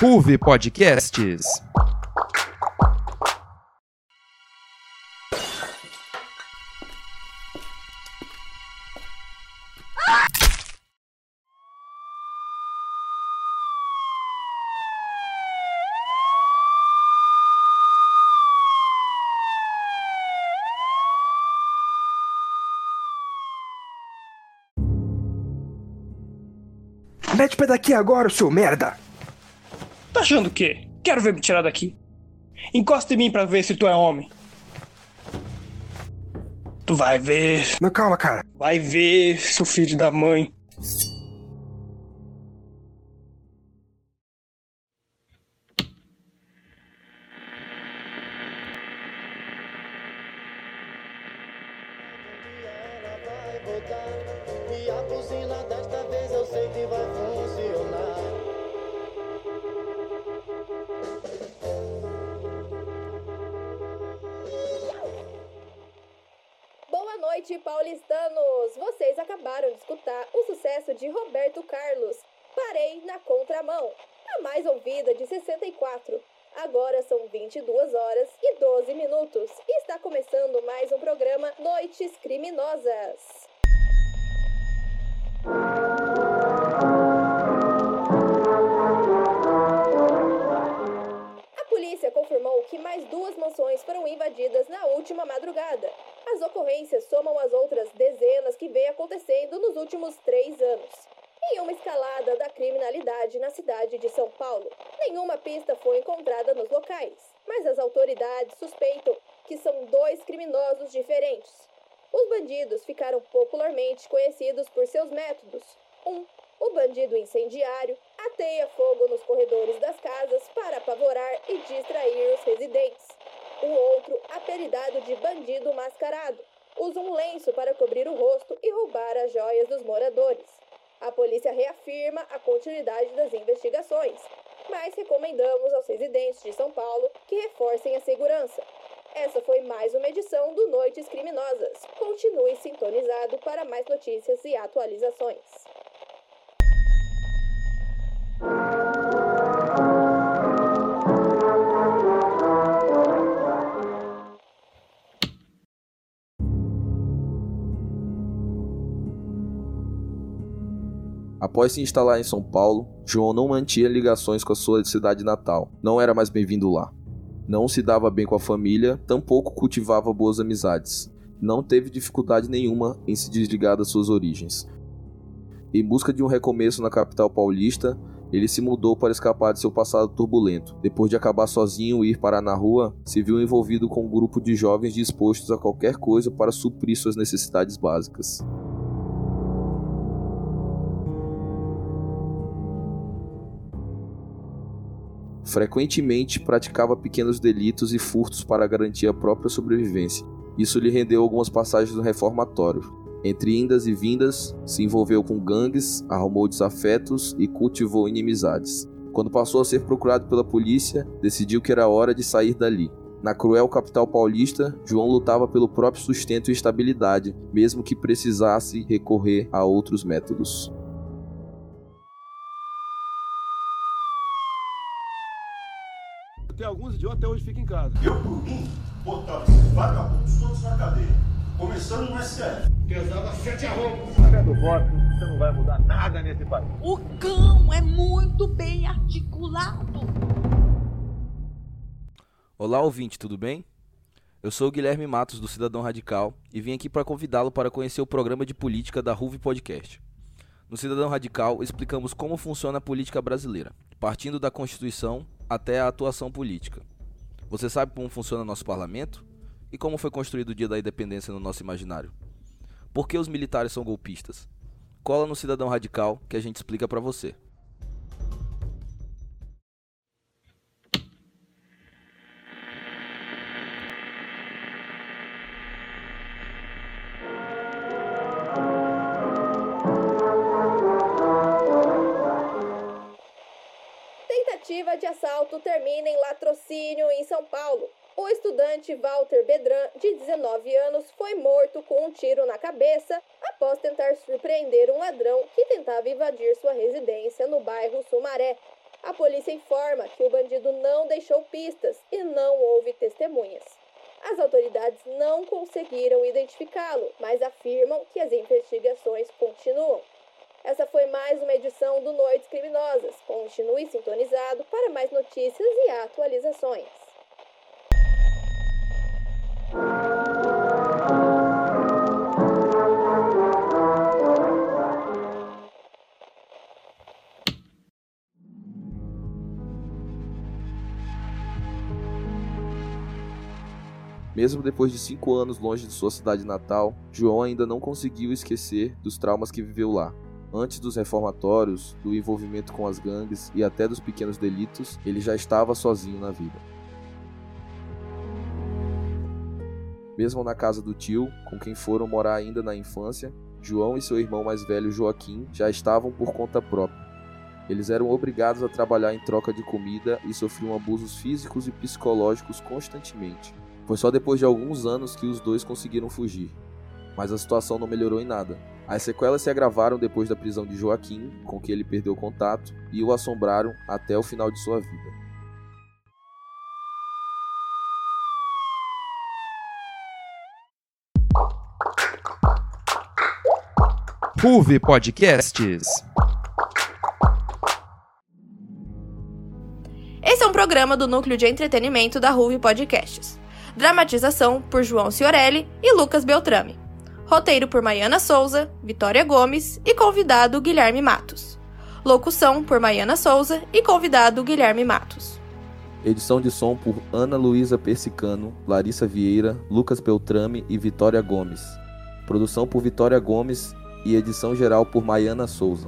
Ruve Podcasts. Mete o pé daqui agora, seu merda! Tá achando o quê? Quero ver me tirar daqui. Encosta em mim pra ver se tu é homem. Tu vai ver. Não, calma, cara. Vai ver, seu filho da mãe. E a buzina desta vez eu sei que vai funcionar. Boa noite, paulistanos! Vocês acabaram de escutar o sucesso de Roberto Carlos, Parei na Contramão, a mais ouvida de 64. Agora são 22 horas e 12 minutos e está começando mais um programa Noites Criminosas. Que mais duas mansões foram invadidas na última madrugada. As ocorrências somam as outras dezenas que vem acontecendo nos últimos três anos. Em uma escalada da criminalidade na cidade de São Paulo, nenhuma pista foi encontrada nos locais, mas as autoridades suspeitam que são dois criminosos diferentes. Os bandidos ficaram popularmente conhecidos por seus métodos. Um, o bandido incendiário, ateia fogo nos corredores das casas para apavorar e distrair os residentes. O outro, apelidado de bandido mascarado, usa um lenço para cobrir o rosto e roubar as joias dos moradores. A polícia reafirma a continuidade das investigações, mas recomendamos aos residentes de São Paulo que reforcem a segurança. Essa foi mais uma edição do Noites Criminosas. Continue sintonizado para mais notícias e atualizações. Após se instalar em São Paulo, João não mantinha ligações com a sua cidade natal. Não era mais bem-vindo lá. Não se dava bem com a família, tampouco cultivava boas amizades. Não teve dificuldade nenhuma em se desligar das suas origens. Em busca de um recomeço na capital paulista, ele se mudou para escapar de seu passado turbulento. Depois de acabar sozinho e ir parar na rua, se viu envolvido com um grupo de jovens dispostos a qualquer coisa para suprir suas necessidades básicas. Frequentemente praticava pequenos delitos e furtos para garantir a própria sobrevivência. Isso lhe rendeu algumas passagens no reformatório. Entre indas e vindas, se envolveu com gangues, arrumou desafetos e cultivou inimizades. Quando passou a ser procurado pela polícia, decidiu que era hora de sair dali. Na cruel capital paulista, João lutava pelo próprio sustento e estabilidade, mesmo que precisasse recorrer a outros métodos. Tem alguns idiotas até hoje ficam em casa. Eu, por mim, botava esses vagabundos todos na cadeia. Começando no STF. Pesava sete arrombos. do voto, você não vai mudar nada nesse país. O cão é muito bem articulado. Olá, ouvinte, tudo bem? Eu sou o Guilherme Matos, do Cidadão Radical, e vim aqui para convidá-lo para conhecer o programa de política da RUV Podcast. No Cidadão Radical, explicamos como funciona a política brasileira, partindo da Constituição até a atuação política. Você sabe como funciona nosso parlamento? E como foi construído o dia da independência no nosso imaginário? Por que os militares são golpistas? Cola no Cidadão Radical que a gente explica para você. Tentativa de assalto termina em latrocínio em São Paulo. O estudante Walter Bedran, de 19 anos, foi morto com um tiro na cabeça após tentar surpreender um ladrão que tentava invadir sua residência no bairro Sumaré. A polícia informa que o bandido não deixou pistas e não houve testemunhas. As autoridades não conseguiram identificá-lo, mas afirmam que as investigações continuam. Essa foi mais uma edição do Noites Criminosas. Continue sintonizado para mais notícias e atualizações. Mesmo depois de cinco anos longe de sua cidade natal, João ainda não conseguiu esquecer dos traumas que viveu lá. Antes dos reformatórios, do envolvimento com as gangues e até dos pequenos delitos, ele já estava sozinho na vida. Mesmo na casa do tio, com quem foram morar ainda na infância, João e seu irmão mais velho Joaquim já estavam por conta própria. Eles eram obrigados a trabalhar em troca de comida e sofriam abusos físicos e psicológicos constantemente. Foi só depois de alguns anos que os dois conseguiram fugir. Mas a situação não melhorou em nada. As sequelas se agravaram depois da prisão de Joaquim, com quem ele perdeu contato, e o assombraram até o final de sua vida. Ruve Podcasts. Esse é um programa do núcleo de entretenimento da Ruve Podcasts. Dramatização por João Ciorelli e Lucas Beltrame. Roteiro por Maiana Souza, Vitória Gomes e convidado Guilherme Matos. Locução por Maiana Souza e convidado Guilherme Matos. Edição de som por Ana Luísa Persicano, Larissa Vieira, Lucas Beltrame e Vitória Gomes. Produção por Vitória Gomes e edição geral por Maiana Souza.